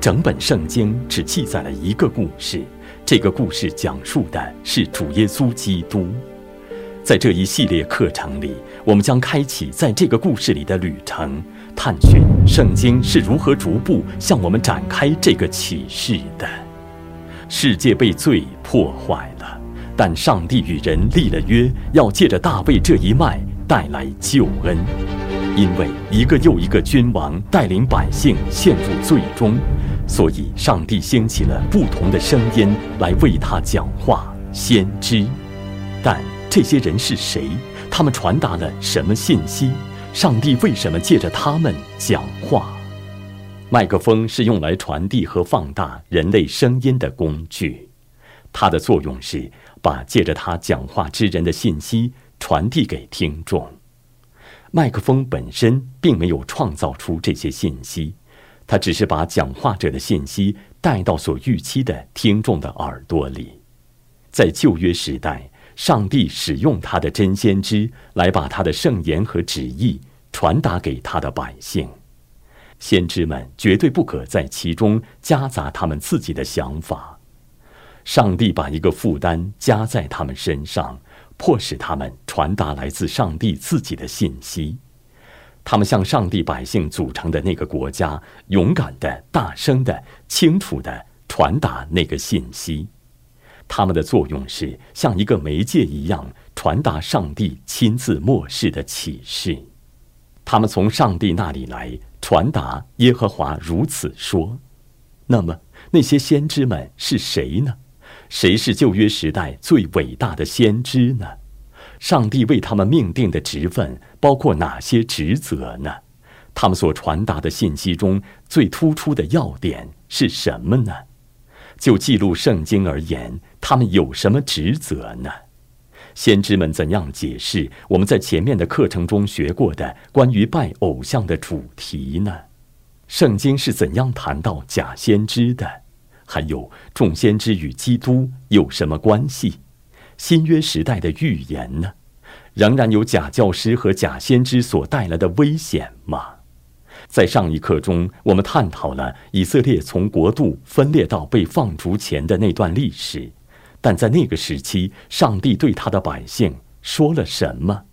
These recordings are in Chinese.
整本圣经只记载了一个故事，这个故事讲述的是主耶稣基督。在这一系列课程里，我们将开启在这个故事里的旅程，探寻圣经是如何逐步向我们展开这个启示的。世界被罪破坏了，但上帝与人立了约，要借着大卫这一脉带来救恩。因为一个又一个君王带领百姓陷入罪中，所以上帝兴起了不同的声音来为他讲话，先知。但这些人是谁？他们传达了什么信息？上帝为什么借着他们讲话？麦克风是用来传递和放大人类声音的工具，它的作用是把借着他讲话之人的信息传递给听众。麦克风本身并没有创造出这些信息，他只是把讲话者的信息带到所预期的听众的耳朵里。在旧约时代，上帝使用他的真先知来把他的圣言和旨意传达给他的百姓。先知们绝对不可在其中夹杂他们自己的想法。上帝把一个负担加在他们身上。迫使他们传达来自上帝自己的信息，他们向上帝百姓组成的那个国家，勇敢的、大声的、清楚的传达那个信息。他们的作用是像一个媒介一样，传达上帝亲自漠视的启示。他们从上帝那里来，传达耶和华如此说。那么那些先知们是谁呢？谁是旧约时代最伟大的先知呢？上帝为他们命定的职分包括哪些职责呢？他们所传达的信息中最突出的要点是什么呢？就记录圣经而言，他们有什么职责呢？先知们怎样解释我们在前面的课程中学过的关于拜偶像的主题呢？圣经是怎样谈到假先知的？还有众先知与基督有什么关系？新约时代的预言呢？仍然有假教师和假先知所带来的危险吗？在上一课中，我们探讨了以色列从国度分裂到被放逐前的那段历史，但在那个时期，上帝对他的百姓说了什么？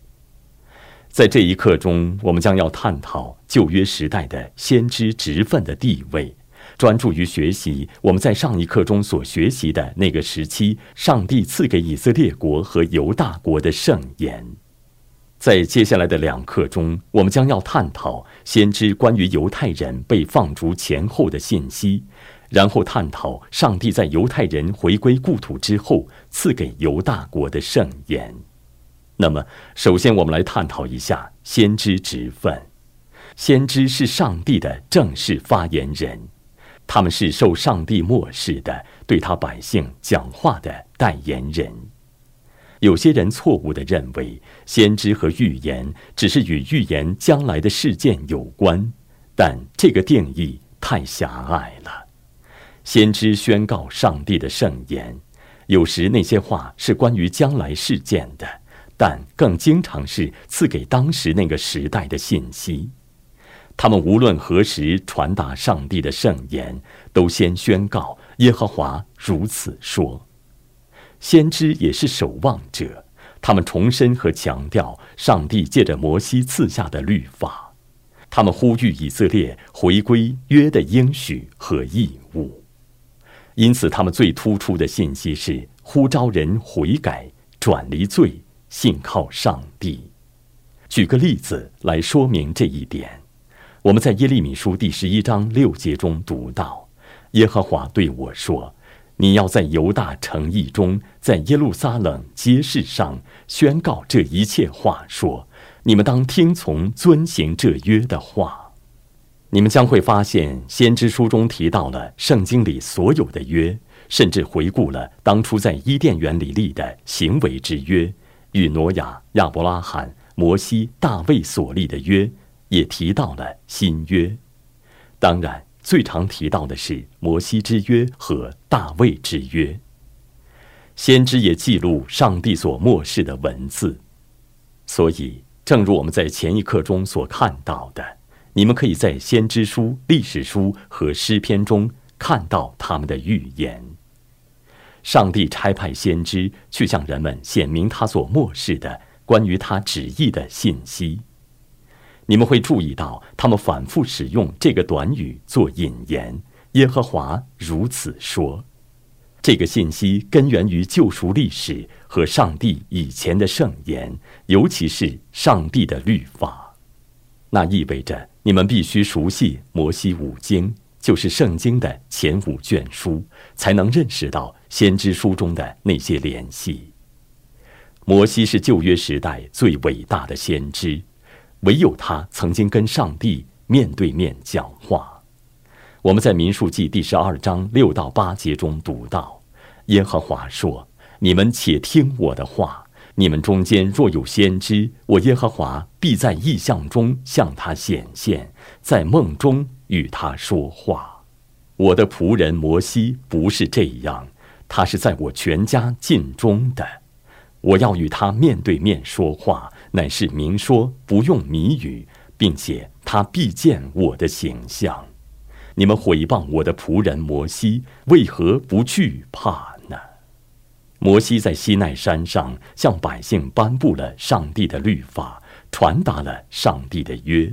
在这一课中，我们将要探讨旧约时代的先知职分的地位。专注于学习我们在上一课中所学习的那个时期，上帝赐给以色列国和犹大国的圣言。在接下来的两课中，我们将要探讨先知关于犹太人被放逐前后的信息，然后探讨上帝在犹太人回归故土之后赐给犹大国的圣言。那么，首先我们来探讨一下先知职分。先知是上帝的正式发言人。他们是受上帝漠视的，对他百姓讲话的代言人。有些人错误的认为，先知和预言只是与预言将来的事件有关，但这个定义太狭隘了。先知宣告上帝的圣言，有时那些话是关于将来事件的，但更经常是赐给当时那个时代的信息。他们无论何时传达上帝的圣言，都先宣告耶和华如此说。先知也是守望者，他们重申和强调上帝借着摩西赐下的律法，他们呼吁以色列回归约的应许和义务。因此，他们最突出的信息是呼召人悔改、转离罪、信靠上帝。举个例子来说明这一点。我们在耶利米书第十一章六节中读到，耶和华对我说：“你要在犹大城邑中，在耶路撒冷街市上宣告这一切话，说：你们当听从遵行这约的话。你们将会发现，先知书中提到了圣经里所有的约，甚至回顾了当初在伊甸园里立的行为之约，与挪亚、亚伯拉罕、摩西、大卫所立的约。”也提到了新约，当然最常提到的是摩西之约和大卫之约。先知也记录上帝所漠视的文字，所以正如我们在前一课中所看到的，你们可以在先知书、历史书和诗篇中看到他们的预言。上帝差派先知去向人们显明他所漠视的关于他旨意的信息。你们会注意到，他们反复使用这个短语做引言。耶和华如此说。这个信息根源于救赎历史和上帝以前的圣言，尤其是上帝的律法。那意味着你们必须熟悉摩西五经，就是圣经的前五卷书，才能认识到先知书中的那些联系。摩西是旧约时代最伟大的先知。唯有他曾经跟上帝面对面讲话。我们在民数记第十二章六到八节中读到，耶和华说：“你们且听我的话。你们中间若有先知，我耶和华必在异象中向他显现，在梦中与他说话。我的仆人摩西不是这样，他是在我全家尽忠的。我要与他面对面说话。”乃是明说，不用谜语，并且他必见我的形象。你们毁谤我的仆人摩西，为何不惧怕呢？摩西在西奈山上向百姓颁布了上帝的律法，传达了上帝的约。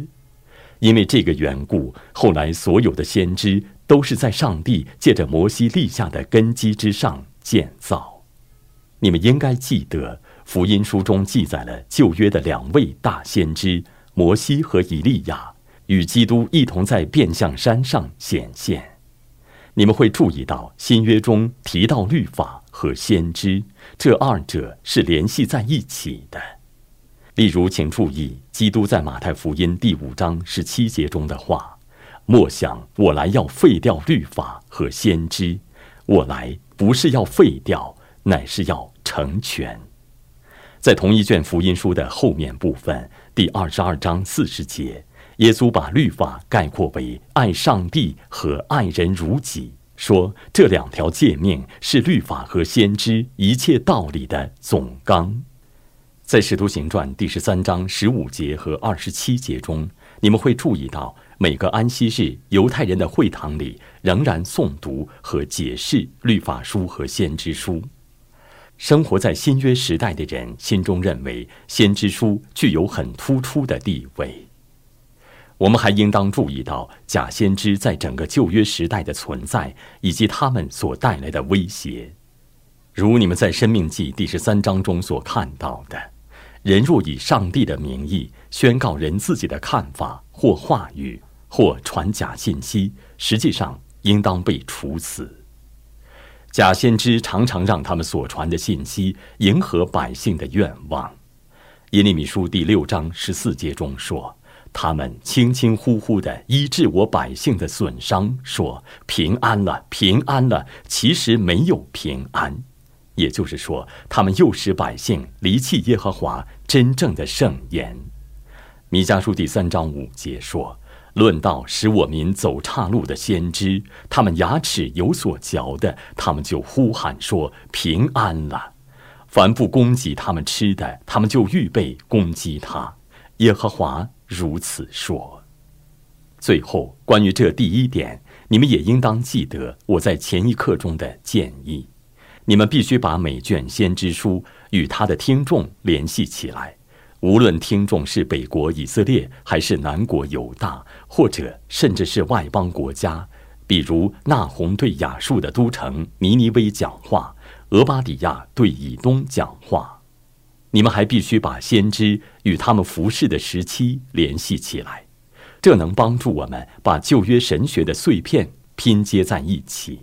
因为这个缘故，后来所有的先知都是在上帝借着摩西立下的根基之上建造。你们应该记得。福音书中记载了旧约的两位大先知摩西和以利亚与基督一同在变相山上显现。你们会注意到新约中提到律法和先知，这二者是联系在一起的。例如，请注意基督在马太福音第五章十七节中的话：“莫想我来要废掉律法和先知，我来不是要废掉，乃是要成全。”在同一卷福音书的后面部分，第二十二章四十节，耶稣把律法概括为爱上帝和爱人如己，说这两条诫命是律法和先知一切道理的总纲。在使徒行传第十三章十五节和二十七节中，你们会注意到，每个安息日，犹太人的会堂里仍然诵读和解释律法书和先知书。生活在新约时代的人心中认为，先知书具有很突出的地位。我们还应当注意到假先知在整个旧约时代的存在，以及他们所带来的威胁。如你们在《生命记》第十三章中所看到的，人若以上帝的名义宣告人自己的看法或话语，或传假信息，实际上应当被处死。假先知常常让他们所传的信息迎合百姓的愿望。耶利米书第六章十四节中说：“他们轻轻呼呼地医治我百姓的损伤，说平安了，平安了。其实没有平安。也就是说，他们诱使百姓离弃耶和华真正的圣言。”弥迦书第三章五节说。论到使我民走岔路的先知，他们牙齿有所嚼的，他们就呼喊说平安了；凡不攻击他们吃的，他们就预备攻击他。耶和华如此说。最后，关于这第一点，你们也应当记得我在前一刻中的建议：你们必须把每卷先知书与他的听众联系起来。无论听众是北国以色列，还是南国犹大，或者甚至是外邦国家，比如纳洪对亚述的都城尼尼微讲话，俄巴底亚对以东讲话，你们还必须把先知与他们服侍的时期联系起来，这能帮助我们把旧约神学的碎片拼接在一起。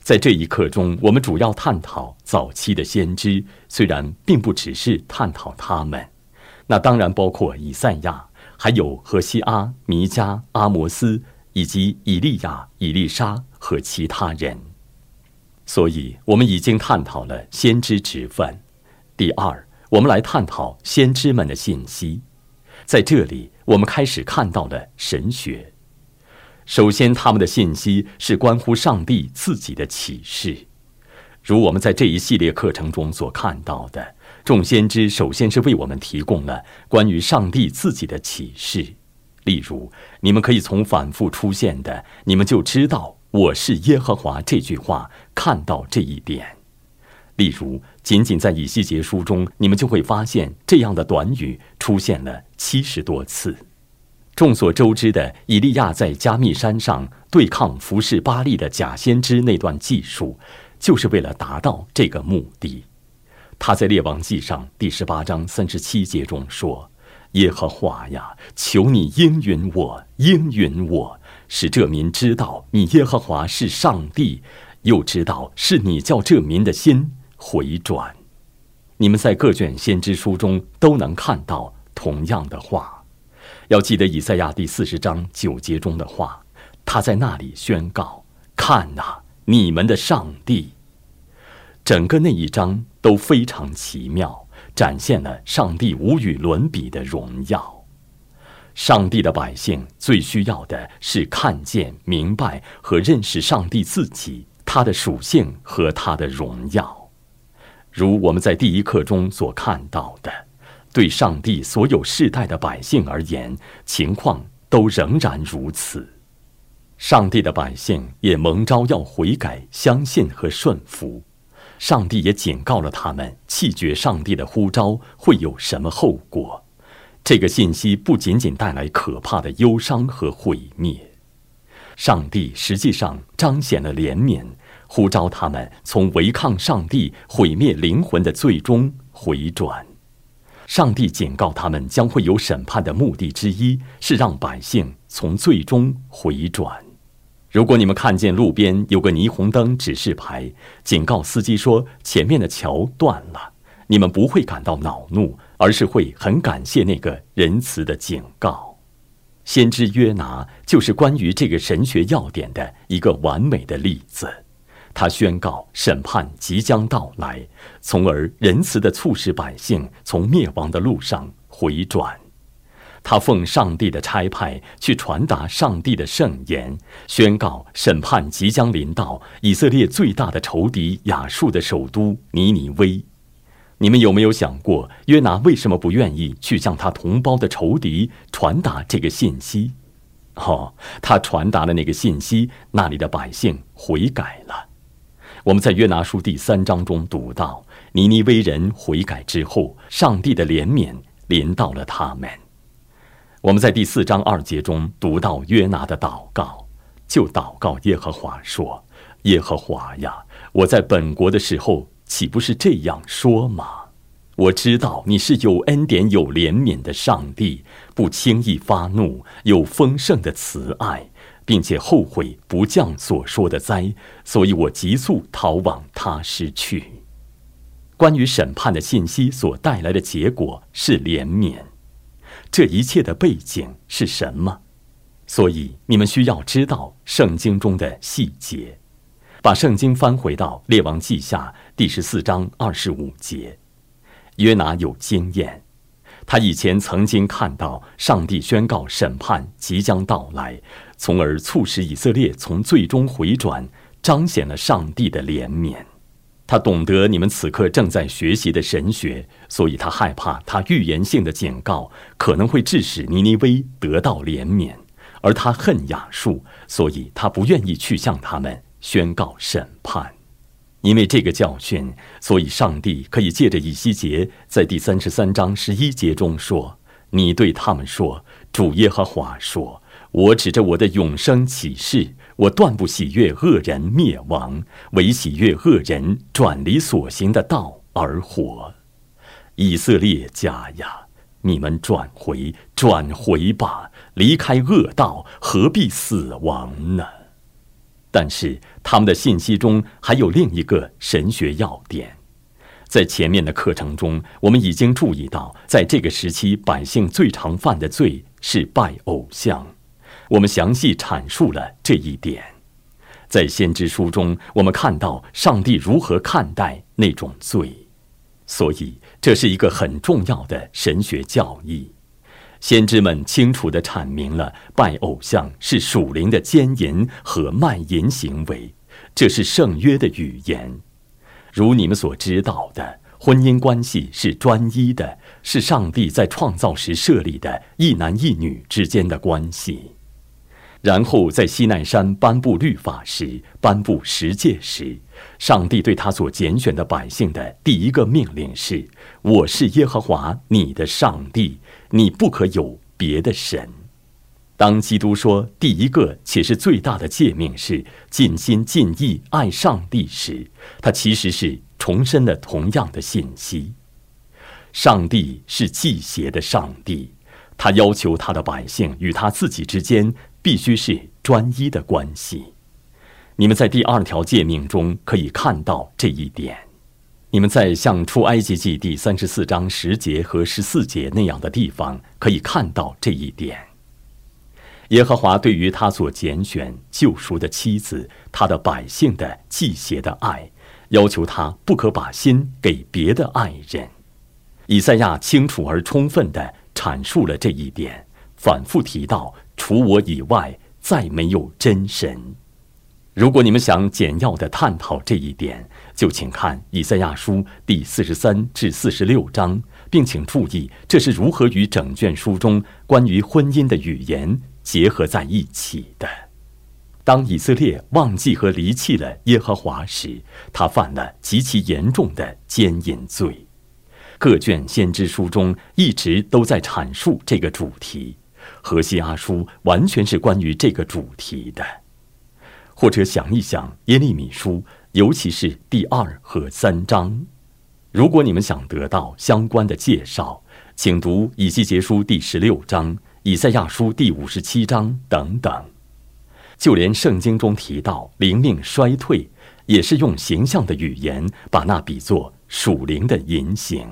在这一课中，我们主要探讨早期的先知，虽然并不只是探讨他们。那当然包括以赛亚，还有何西阿、弥迦、阿摩斯，以及以利亚、以利沙和其他人。所以，我们已经探讨了先知职分。第二，我们来探讨先知们的信息。在这里，我们开始看到了神学。首先，他们的信息是关乎上帝自己的启示，如我们在这一系列课程中所看到的。众先知首先是为我们提供了关于上帝自己的启示，例如，你们可以从反复出现的“你们就知道我是耶和华”这句话看到这一点。例如，仅仅在以西结书中，你们就会发现这样的短语出现了七十多次。众所周知的，以利亚在加密山上对抗服侍巴利的假先知那段记述，就是为了达到这个目的。他在列王记上第十八章三十七节中说。耶和华呀，求你应允我，应允我，使这民知道你耶和华是上帝，又知道是你叫这民的心回转。你们在各卷先知书中都能看到同样的话。要记得以赛亚第四十章九节中的话，他在那里宣告：“看呐，你们的上帝。”整个那一章都非常奇妙。展现了上帝无与伦比的荣耀。上帝的百姓最需要的是看见、明白和认识上帝自己、他的属性和他的荣耀。如我们在第一课中所看到的，对上帝所有世代的百姓而言，情况都仍然如此。上帝的百姓也蒙召要悔改、相信和顺服。上帝也警告了他们，弃绝上帝的呼召会有什么后果。这个信息不仅仅带来可怕的忧伤和毁灭，上帝实际上彰显了怜悯，呼召他们从违抗上帝、毁灭灵魂的最终回转。上帝警告他们，将会有审判的目的之一是让百姓从最终回转。如果你们看见路边有个霓虹灯指示牌，警告司机说前面的桥断了，你们不会感到恼怒，而是会很感谢那个仁慈的警告。先知约拿就是关于这个神学要点的一个完美的例子。他宣告审判即将到来，从而仁慈地促使百姓从灭亡的路上回转。他奉上帝的差派去传达上帝的圣言，宣告审判即将临到以色列最大的仇敌亚述的首都尼尼微。你们有没有想过，约拿为什么不愿意去向他同胞的仇敌传达这个信息？哦，他传达了那个信息，那里的百姓悔改了。我们在约拿书第三章中读到，尼尼微人悔改之后，上帝的怜悯临到了他们。我们在第四章二节中读到约拿的祷告，就祷告耶和华说：“耶和华呀，我在本国的时候岂不是这样说吗？我知道你是有恩典、有怜悯的上帝，不轻易发怒，有丰盛的慈爱，并且后悔不降所说的灾，所以我急速逃往他失去。关于审判的信息所带来的结果是怜悯。”这一切的背景是什么？所以你们需要知道圣经中的细节。把圣经翻回到列王记下第十四章二十五节。约拿有经验，他以前曾经看到上帝宣告审判即将到来，从而促使以色列从最终回转，彰显了上帝的怜悯。他懂得你们此刻正在学习的神学，所以他害怕他预言性的警告可能会致使尼尼微得到怜悯，而他恨亚述，所以他不愿意去向他们宣告审判。因为这个教训，所以上帝可以借着以西结在第三十三章十一节中说：“你对他们说，主耶和华说，我指着我的永生启示。”我断不喜悦恶人灭亡，唯喜悦恶人转离所行的道而活。以色列家呀，你们转回，转回吧，离开恶道，何必死亡呢？但是他们的信息中还有另一个神学要点，在前面的课程中，我们已经注意到，在这个时期，百姓最常犯的罪是拜偶像。我们详细阐述了这一点，在先知书中，我们看到上帝如何看待那种罪，所以这是一个很重要的神学教义。先知们清楚地阐明了拜偶像是属灵的奸淫和卖淫行为，这是圣约的语言。如你们所知道的，婚姻关系是专一的，是上帝在创造时设立的一男一女之间的关系。然后在西奈山颁布律法时，颁布十诫时，上帝对他所拣选的百姓的第一个命令是：“我是耶和华你的上帝，你不可有别的神。”当基督说第一个且是最大的诫命是尽心尽意爱上帝时，他其实是。重申了同样的信息：上帝是祭邪的上帝，他要求他的百姓与他自己之间必须是专一的关系。你们在第二条诫命中可以看到这一点。你们在像出埃及记第三十四章十节和十四节那样的地方可以看到这一点。耶和华对于他所拣选救赎的妻子、他的百姓的祭邪的爱。要求他不可把心给别的爱人。以赛亚清楚而充分地阐述了这一点，反复提到：除我以外，再没有真神。如果你们想简要地探讨这一点，就请看以赛亚书第四十三至四十六章，并请注意这是如何与整卷书中关于婚姻的语言结合在一起的。当以色列忘记和离弃了耶和华时，他犯了极其严重的奸淫罪。各卷先知书中一直都在阐述这个主题，何西阿书完全是关于这个主题的。或者想一想耶利米书，尤其是第二和三章。如果你们想得到相关的介绍，请读以西结书第十六章、以赛亚书第五十七章等等。就连圣经中提到灵命衰退，也是用形象的语言把那比作属灵的淫行。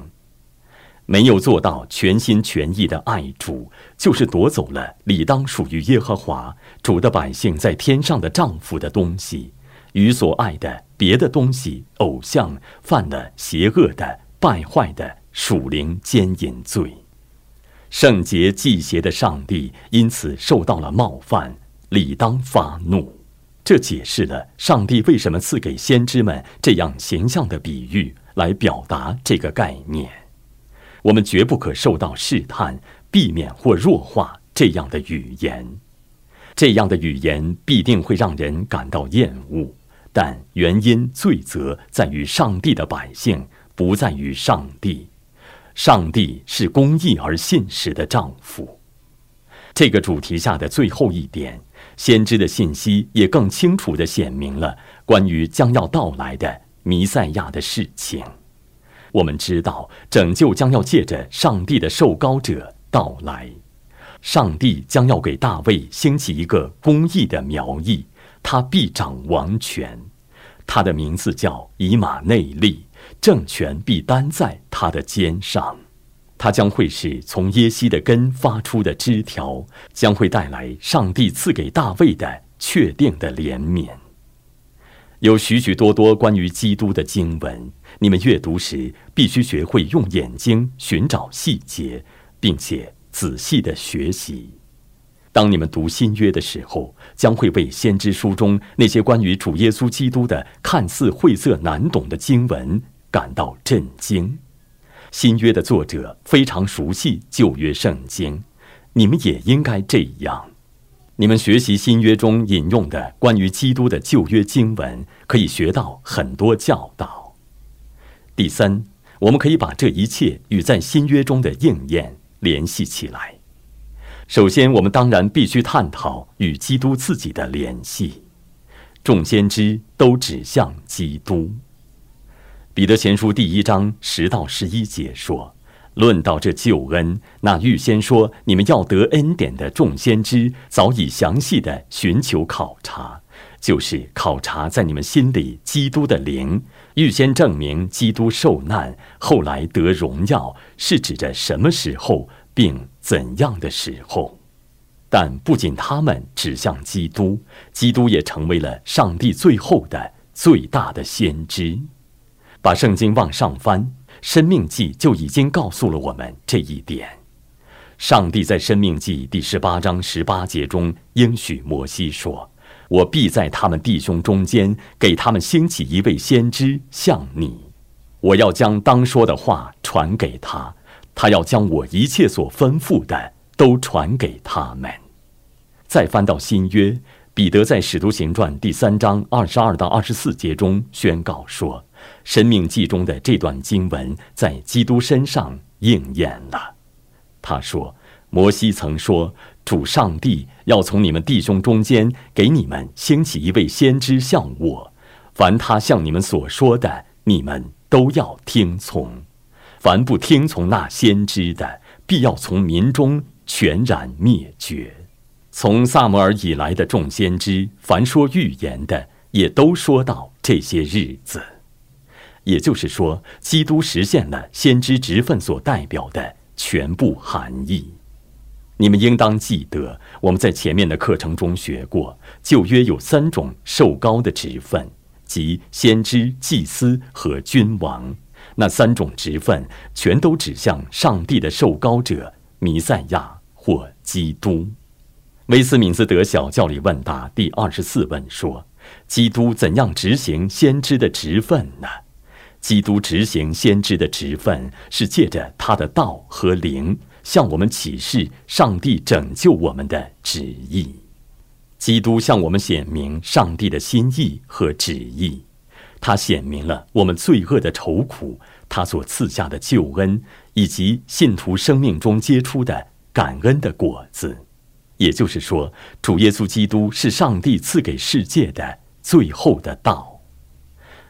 没有做到全心全意的爱主，就是夺走了理当属于耶和华主的百姓在天上的丈夫的东西，与所爱的别的东西偶像犯了邪恶的败坏的属灵奸淫罪。圣洁祭邪的上帝因此受到了冒犯。理当发怒，这解释了上帝为什么赐给先知们这样形象的比喻来表达这个概念。我们绝不可受到试探，避免或弱化这样的语言。这样的语言必定会让人感到厌恶，但原因罪责在于上帝的百姓，不在于上帝。上帝是公义而信实的丈夫。这个主题下的最后一点。先知的信息也更清楚地显明了关于将要到来的弥赛亚的事情。我们知道，拯救将要借着上帝的受膏者到来。上帝将要给大卫兴起一个公义的苗裔，他必掌王权。他的名字叫以马内利，政权必担在他的肩上。他将会是从耶西的根发出的枝条，将会带来上帝赐给大卫的确定的怜悯。有许许多多关于基督的经文，你们阅读时必须学会用眼睛寻找细节，并且仔细的学习。当你们读新约的时候，将会为先知书中那些关于主耶稣基督的看似晦涩难懂的经文感到震惊。新约的作者非常熟悉旧约圣经，你们也应该这样。你们学习新约中引用的关于基督的旧约经文，可以学到很多教导。第三，我们可以把这一切与在新约中的应验联系起来。首先，我们当然必须探讨与基督自己的联系。众先知都指向基督。彼得前书第一章十到十一节说：“论到这救恩，那预先说你们要得恩典的众先知，早已详细的寻求考察，就是考察在你们心里基督的灵，预先证明基督受难，后来得荣耀，是指着什么时候，并怎样的时候。但不仅他们指向基督，基督也成为了上帝最后的最大的先知。”把圣经往上翻，《生命记》就已经告诉了我们这一点。上帝在《生命记》第十八章十八节中应许摩西说：“我必在他们弟兄中间给他们兴起一位先知，像你。我要将当说的话传给他，他要将我一切所吩咐的都传给他们。再翻到新约，彼得在使徒行传第三章二十二到二十四节中宣告说：“生命记中的这段经文在基督身上应验了。”他说：“摩西曾说，主上帝要从你们弟兄中间给你们兴起一位先知像我，凡他向你们所说的，你们都要听从；凡不听从那先知的，必要从民中全然灭绝。”从萨摩尔以来的众先知，凡说预言的，也都说到这些日子。也就是说，基督实现了先知职分所代表的全部含义。你们应当记得，我们在前面的课程中学过，旧约有三种受高的职分，即先知、祭司和君王。那三种职分全都指向上帝的受高者弥赛亚或基督。威斯敏斯德小教理问答第二十四问说：“基督怎样执行先知的职分呢？”基督执行先知的职分是借着他的道和灵向我们启示上帝拯救我们的旨意。基督向我们显明上帝的心意和旨意，他显明了我们罪恶的愁苦，他所赐下的救恩，以及信徒生命中结出的感恩的果子。也就是说，主耶稣基督是上帝赐给世界的最后的道。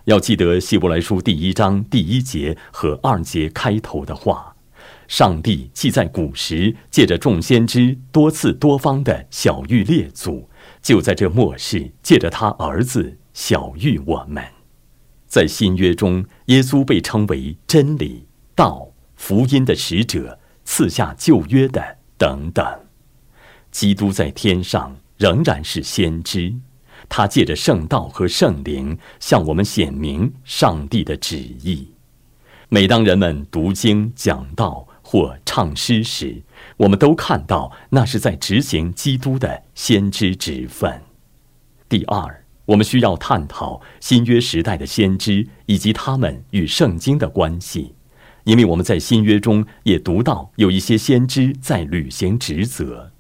要记得希伯来书第一章第一节和二节开头的话：上帝既在古时借着众先知多次多方的小谕列祖，就在这末世借着他儿子小谕我们。在新约中，耶稣被称为真理、道、福音的使者，赐下旧约的等等。基督在天上仍然是先知，他借着圣道和圣灵向我们显明上帝的旨意。每当人们读经、讲道或唱诗时，我们都看到那是在执行基督的先知职分。第二，我们需要探讨新约时代的先知以及他们与圣经的关系，因为我们在新约中也读到有一些先知在履行职责。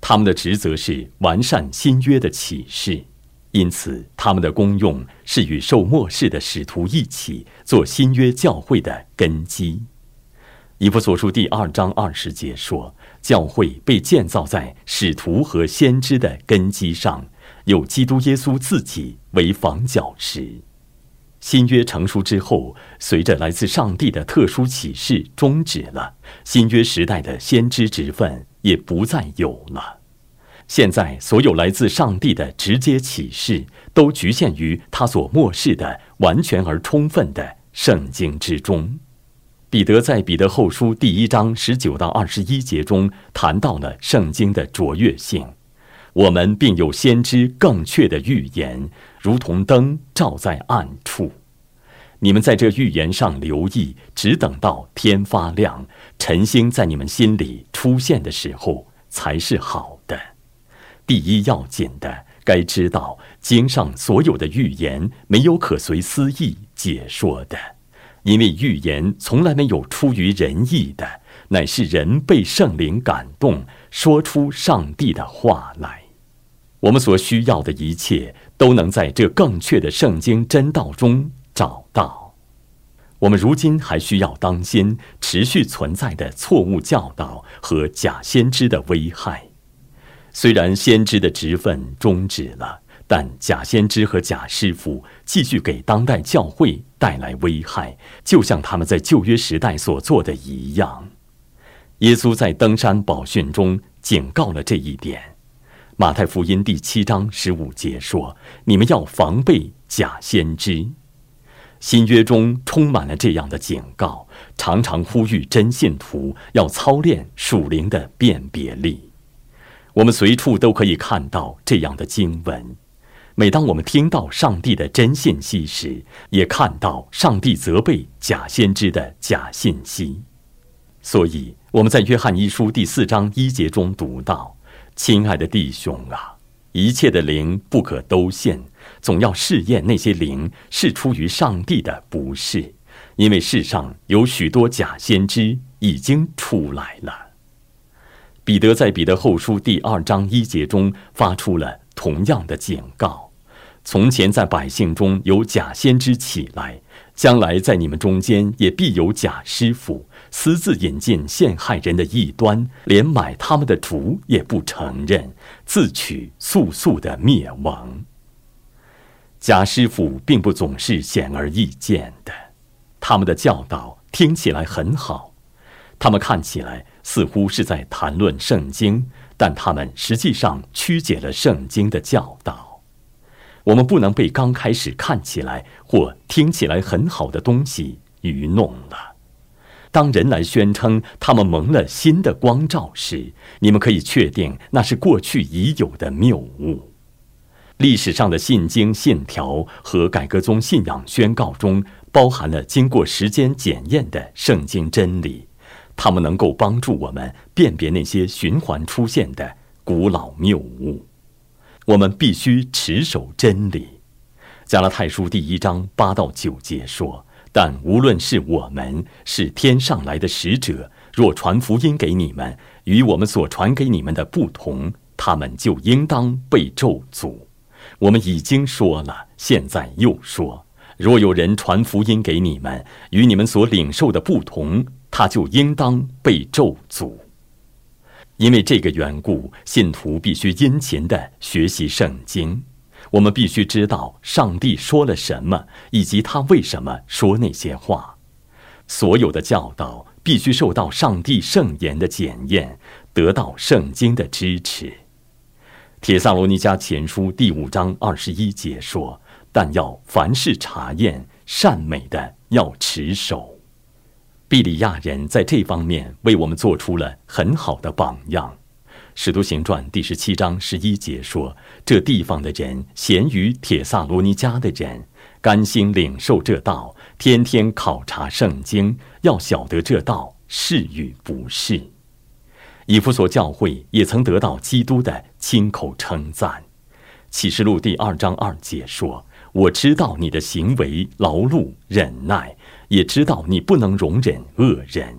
他们的职责是完善新约的启示，因此他们的功用是与受末世的使徒一起做新约教会的根基。以弗所书第二章二十节说：“教会被建造在使徒和先知的根基上，有基督耶稣自己为房角石。”新约成熟之后，随着来自上帝的特殊启示终止了，新约时代的先知职分。也不再有了。现在，所有来自上帝的直接启示，都局限于他所漠视的完全而充分的圣经之中。彼得在彼得后书第一章十九到二十一节中谈到了圣经的卓越性。我们并有先知更确的预言，如同灯照在暗处。你们在这预言上留意，只等到天发亮，晨星在你们心里出现的时候，才是好。第一要紧的，该知道经上所有的预言没有可随私意解说的，因为预言从来没有出于人意的，乃是人被圣灵感动，说出上帝的话来。我们所需要的一切，都能在这更确的圣经真道中。找到，我们如今还需要当心持续存在的错误教导和假先知的危害。虽然先知的职分终止了，但假先知和假师傅继续给当代教会带来危害，就像他们在旧约时代所做的一样。耶稣在登山宝训中警告了这一点。马太福音第七章十五节说：“你们要防备假先知。”新约中充满了这样的警告，常常呼吁真信徒要操练属灵的辨别力。我们随处都可以看到这样的经文。每当我们听到上帝的真信息时，也看到上帝责备假先知的假信息。所以我们在约翰一书第四章一节中读到：“亲爱的弟兄啊，一切的灵不可都现。”总要试验那些灵是出于上帝的，不是，因为世上有许多假先知已经出来了。彼得在彼得后书第二章一节中发出了同样的警告：从前在百姓中有假先知起来，将来在你们中间也必有假师傅，私自引进陷害人的异端，连买他们的主也不承认，自取速速的灭亡。假师傅并不总是显而易见的。他们的教导听起来很好，他们看起来似乎是在谈论圣经，但他们实际上曲解了圣经的教导。我们不能被刚开始看起来或听起来很好的东西愚弄了。当人来宣称他们蒙了新的光照时，你们可以确定那是过去已有的谬误。历史上的信经信条和改革宗信仰宣告中。包含了经过时间检验的圣经真理，它们能够帮助我们辨别那些循环出现的古老谬误。我们必须持守真理。加拉太书第一章八到九节说：“但无论是我们是天上来的使者，若传福音给你们，与我们所传给你们的不同，他们就应当被咒诅。”我们已经说了，现在又说。若有人传福音给你们，与你们所领受的不同，他就应当被咒诅。因为这个缘故，信徒必须殷勤的学习圣经。我们必须知道上帝说了什么，以及他为什么说那些话。所有的教导必须受到上帝圣言的检验，得到圣经的支持。铁萨罗尼迦前书第五章二十一节说。但要凡事查验，善美的要持守。比利亚人在这方面为我们做出了很好的榜样。使徒行传第十七章十一节说：“这地方的人咸于铁萨罗尼迦的人，甘心领受这道，天天考察圣经，要晓得这道是与不是。”以弗所教会也曾得到基督的亲口称赞。启示录第二章二节说。我知道你的行为劳碌忍耐，也知道你不能容忍恶人。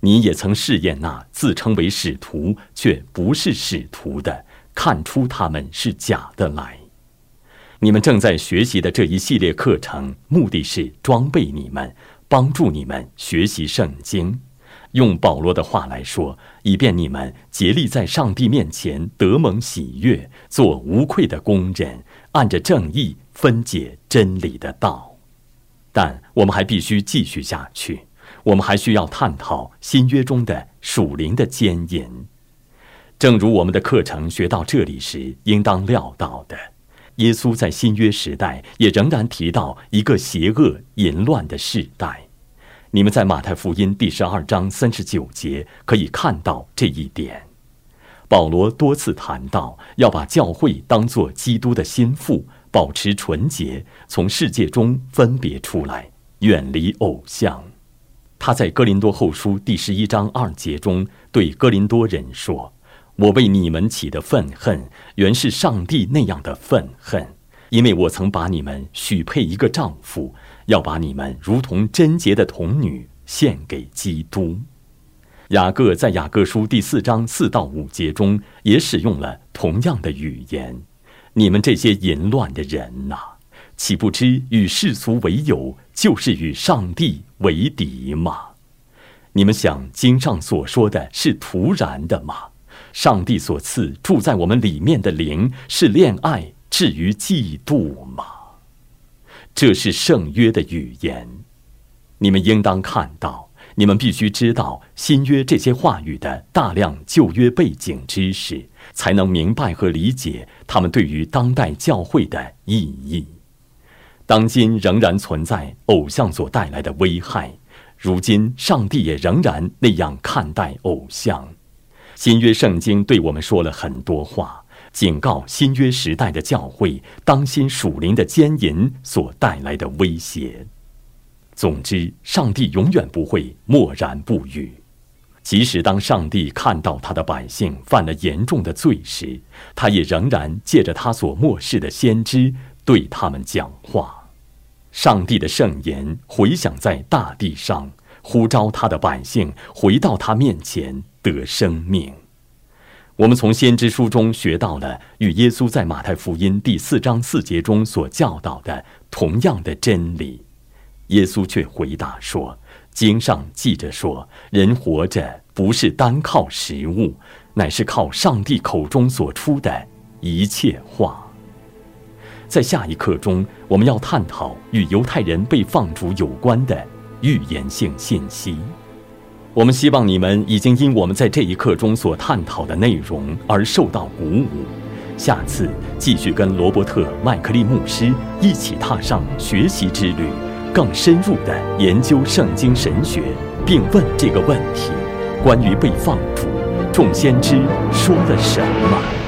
你也曾试验那自称为使徒却不是使徒的，看出他们是假的来。你们正在学习的这一系列课程，目的是装备你们，帮助你们学习圣经。用保罗的话来说，以便你们竭力在上帝面前得蒙喜悦，做无愧的工人，按着正义。分解真理的道，但我们还必须继续下去。我们还需要探讨新约中的属灵的奸淫。正如我们的课程学到这里时，应当料到的，耶稣在新约时代也仍然提到一个邪恶淫乱的时代。你们在马太福音第十二章三十九节可以看到这一点。保罗多次谈到要把教会当作基督的心腹。保持纯洁，从世界中分别出来，远离偶像。他在哥林多后书第十一章二节中对哥林多人说：“我为你们起的愤恨，原是上帝那样的愤恨，因为我曾把你们许配一个丈夫，要把你们如同贞洁的童女献给基督。”雅各在雅各书第四章四到五节中也使用了同样的语言。你们这些淫乱的人呐，岂不知与世俗为友，就是与上帝为敌吗？你们想经上所说的是突然的吗？上帝所赐住在我们里面的灵是恋爱至于嫉妒吗？这是圣约的语言，你们应当看到。你们必须知道新约这些话语的大量旧约背景知识。才能明白和理解他们对于当代教会的意义。当今仍然存在偶像所带来的危害，如今上帝也仍然那样看待偶像。新约圣经对我们说了很多话，警告新约时代的教会当心属灵的奸淫所带来的威胁。总之，上帝永远不会默然不语。即使当上帝看到他的百姓犯了严重的罪时，他也仍然借着他所漠视的先知对他们讲话。上帝的圣言回响在大地上，呼召他的百姓回到他面前得生命。我们从先知书中学到了与耶稣在马太福音第四章四节中所教导的同样的真理。耶稣却回答说：“经上记着说，人活着不是单靠食物，乃是靠上帝口中所出的一切话。”在下一课中，我们要探讨与犹太人被放逐有关的预言性信息。我们希望你们已经因我们在这一课中所探讨的内容而受到鼓舞。下次继续跟罗伯特·麦克利牧师一起踏上学习之旅，更深入的研究圣经神学，并问这个问题：关于被放逐，众先知说了什么？